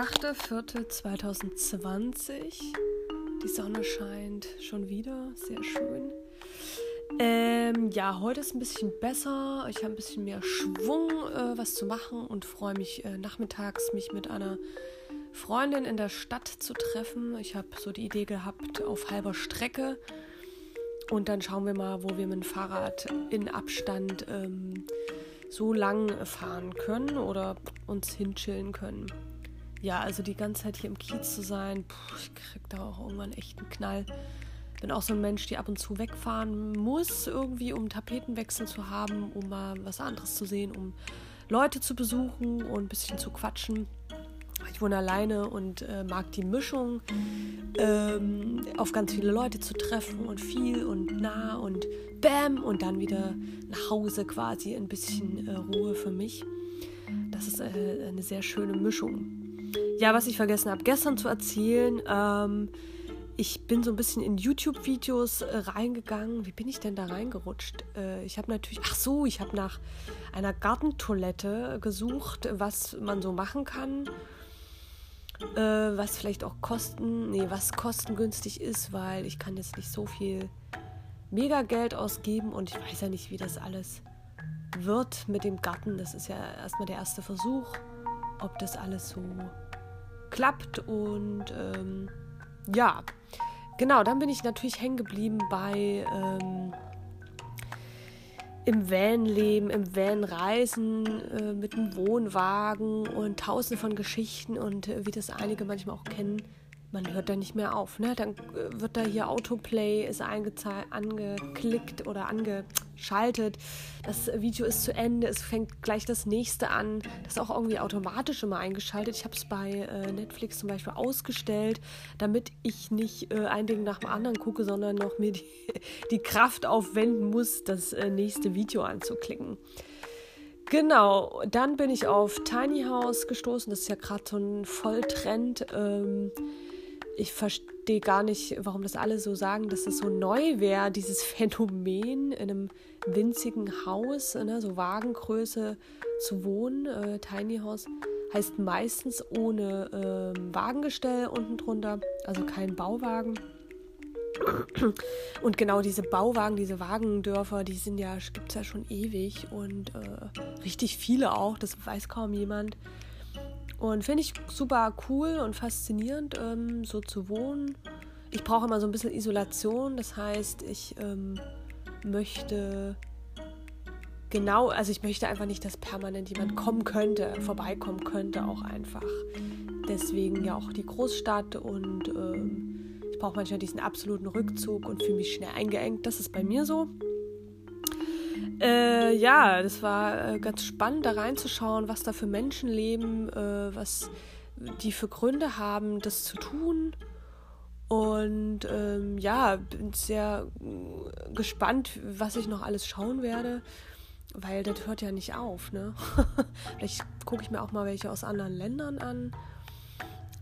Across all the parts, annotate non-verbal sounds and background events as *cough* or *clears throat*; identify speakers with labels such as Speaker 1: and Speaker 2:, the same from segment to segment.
Speaker 1: 8.4.2020. Die Sonne scheint schon wieder, sehr schön. Ähm, ja, heute ist ein bisschen besser. Ich habe ein bisschen mehr Schwung, äh, was zu machen und freue mich äh, nachmittags, mich mit einer Freundin in der Stadt zu treffen. Ich habe so die Idee gehabt, auf halber Strecke. Und dann schauen wir mal, wo wir mit dem Fahrrad in Abstand ähm, so lang fahren können oder uns hinchillen können. Ja, also die ganze Zeit hier im Kiez zu sein, puh, ich krieg da auch irgendwann echt einen Knall. Bin auch so ein Mensch, die ab und zu wegfahren muss, irgendwie, um Tapetenwechsel zu haben, um mal was anderes zu sehen, um Leute zu besuchen und ein bisschen zu quatschen. Ich wohne alleine und äh, mag die Mischung, ähm, auf ganz viele Leute zu treffen und viel und nah und bam und dann wieder nach Hause quasi ein bisschen äh, Ruhe für mich. Das ist äh, eine sehr schöne Mischung. Ja, was ich vergessen habe, gestern zu erzählen, ähm, ich bin so ein bisschen in YouTube-Videos äh, reingegangen. Wie bin ich denn da reingerutscht? Äh, ich habe natürlich, ach so, ich habe nach einer Gartentoilette gesucht, was man so machen kann. Äh, was vielleicht auch kosten, nee, was kostengünstig ist, weil ich kann jetzt nicht so viel mega Geld ausgeben und ich weiß ja nicht, wie das alles wird mit dem Garten. Das ist ja erstmal der erste Versuch, ob das alles so klappt. Und ähm, ja, genau, dann bin ich natürlich hängen geblieben bei ähm, im Van leben, im Van reisen, äh, mit einem Wohnwagen und tausende von Geschichten und äh, wie das einige manchmal auch kennen man hört da nicht mehr auf. Ne? Dann äh, wird da hier Autoplay ist angeklickt oder angeschaltet. Das Video ist zu Ende, es fängt gleich das nächste an. Das ist auch irgendwie automatisch immer eingeschaltet. Ich habe es bei äh, Netflix zum Beispiel ausgestellt, damit ich nicht äh, ein Ding nach dem anderen gucke, sondern noch mir die, *laughs* die Kraft aufwenden muss, das äh, nächste Video anzuklicken. Genau, dann bin ich auf Tiny House gestoßen. Das ist ja gerade so ein Volltrend. Ähm, ich verstehe gar nicht, warum das alle so sagen, dass es so neu wäre, dieses *laughs* Phänomen in einem winzigen Haus, ne, so Wagengröße zu wohnen. Äh, Tiny House heißt meistens ohne äh, Wagengestell unten drunter, also kein Bauwagen. Und genau diese Bauwagen, diese Wagendörfer, die sind ja, gibt es ja schon ewig und äh, richtig viele auch, das weiß kaum jemand. Und finde ich super cool und faszinierend, ähm, so zu wohnen. Ich brauche immer so ein bisschen Isolation, das heißt, ich ähm, möchte genau, also ich möchte einfach nicht, dass permanent jemand kommen könnte, vorbeikommen könnte, auch einfach. Deswegen ja auch die Großstadt und ähm, ich brauche manchmal diesen absoluten Rückzug und fühle mich schnell eingeengt. Das ist bei mir so. Äh, ja, das war äh, ganz spannend, da reinzuschauen, was da für Menschen leben, äh, was die für Gründe haben, das zu tun. Und ähm, ja, bin sehr äh, gespannt, was ich noch alles schauen werde, weil das hört ja nicht auf. Ne? *laughs* Vielleicht gucke ich mir auch mal welche aus anderen Ländern an.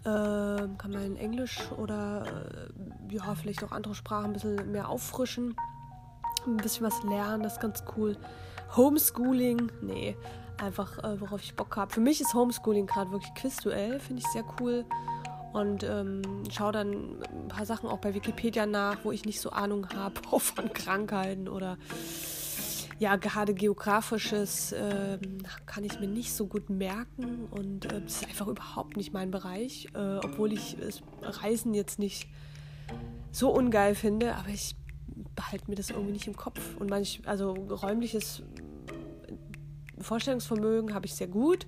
Speaker 1: Ähm, kann man in Englisch oder äh, ja, vielleicht auch andere Sprachen ein bisschen mehr auffrischen ein bisschen was lernen, das ist ganz cool. Homeschooling, nee, einfach äh, worauf ich Bock habe. Für mich ist Homeschooling gerade wirklich quizduell, finde ich sehr cool. Und ähm, schaue dann ein paar Sachen auch bei Wikipedia nach, wo ich nicht so Ahnung habe, *laughs* auch von Krankheiten oder ja, gerade geografisches äh, kann ich mir nicht so gut merken und äh, das ist einfach überhaupt nicht mein Bereich, äh, obwohl ich Reisen jetzt nicht so ungeil finde, aber ich behalte mir das irgendwie nicht im Kopf. Und manch, also räumliches Vorstellungsvermögen habe ich sehr gut,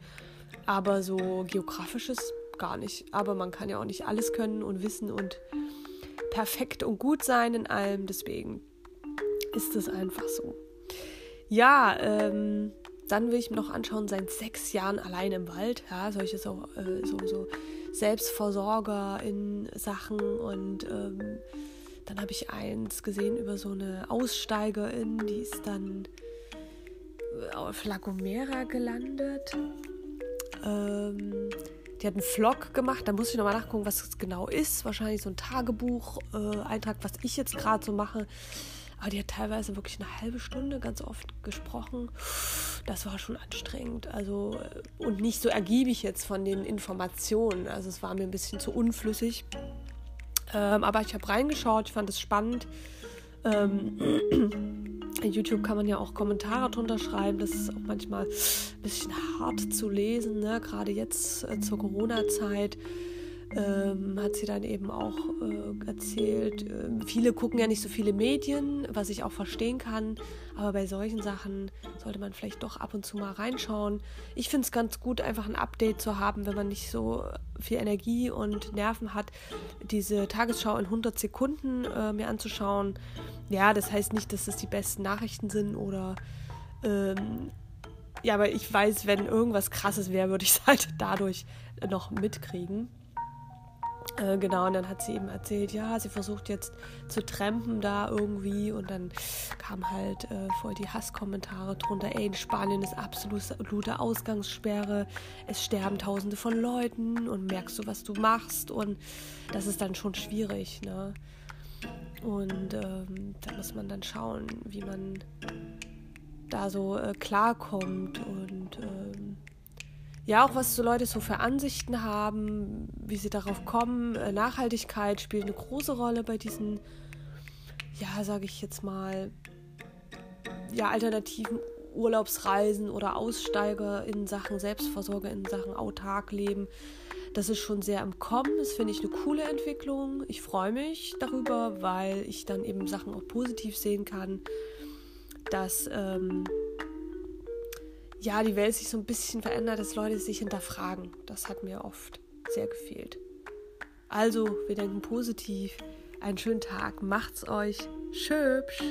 Speaker 1: aber so geografisches gar nicht. Aber man kann ja auch nicht alles können und wissen und perfekt und gut sein in allem. Deswegen ist es einfach so. Ja, ähm, dann will ich mir noch anschauen, seit sechs Jahren allein im Wald. Ja, solche so, äh, so, so Selbstversorger in Sachen und ähm, dann habe ich eins gesehen über so eine Aussteigerin, die ist dann auf La Gomera gelandet. Ähm, die hat einen Vlog gemacht, da muss ich nochmal nachgucken, was das genau ist. Wahrscheinlich so ein Tagebuch-Eintrag, äh, was ich jetzt gerade so mache. Aber die hat teilweise wirklich eine halbe Stunde ganz oft gesprochen. Das war schon anstrengend. Also, äh, und nicht so ergiebig jetzt von den Informationen. Also es war mir ein bisschen zu unflüssig. Ähm, aber ich habe reingeschaut, ich fand es spannend. Ähm, *clears throat* YouTube kann man ja auch Kommentare drunter schreiben. Das ist auch manchmal ein bisschen hart zu lesen, ne? gerade jetzt äh, zur Corona-Zeit ähm, hat sie dann eben auch äh, erzählt, äh, viele gucken ja nicht so viele Medien, was ich auch verstehen kann, aber bei solchen Sachen sollte man vielleicht doch ab und zu mal reinschauen. Ich finde es ganz gut, einfach ein Update zu haben, wenn man nicht so viel Energie und Nerven hat, diese Tagesschau in 100 Sekunden äh, mir anzuschauen. Ja, das heißt nicht, dass es die besten Nachrichten sind oder ähm, ja, aber ich weiß, wenn irgendwas krasses wäre, würde ich es *laughs* halt dadurch noch mitkriegen. Äh, genau, und dann hat sie eben erzählt, ja, sie versucht jetzt zu trampen da irgendwie und dann kam halt äh, voll die Hasskommentare drunter, ey, in Spanien ist absolute Ausgangssperre, es sterben tausende von Leuten und merkst du, was du machst? Und das ist dann schon schwierig, ne? Und ähm, da muss man dann schauen, wie man da so äh, klarkommt und ähm, ja, auch was so Leute so für Ansichten haben, wie sie darauf kommen. Äh, Nachhaltigkeit spielt eine große Rolle bei diesen, ja, sage ich jetzt mal, ja, alternativen Urlaubsreisen oder Aussteiger in Sachen Selbstversorge, in Sachen autark leben. Das ist schon sehr im Kommen. Das finde ich eine coole Entwicklung. Ich freue mich darüber, weil ich dann eben Sachen auch positiv sehen kann, dass ähm, ja, die Welt sich so ein bisschen verändert, dass Leute sich hinterfragen. Das hat mir oft sehr gefehlt. Also, wir denken positiv. Einen schönen Tag. Macht's euch schöpsch.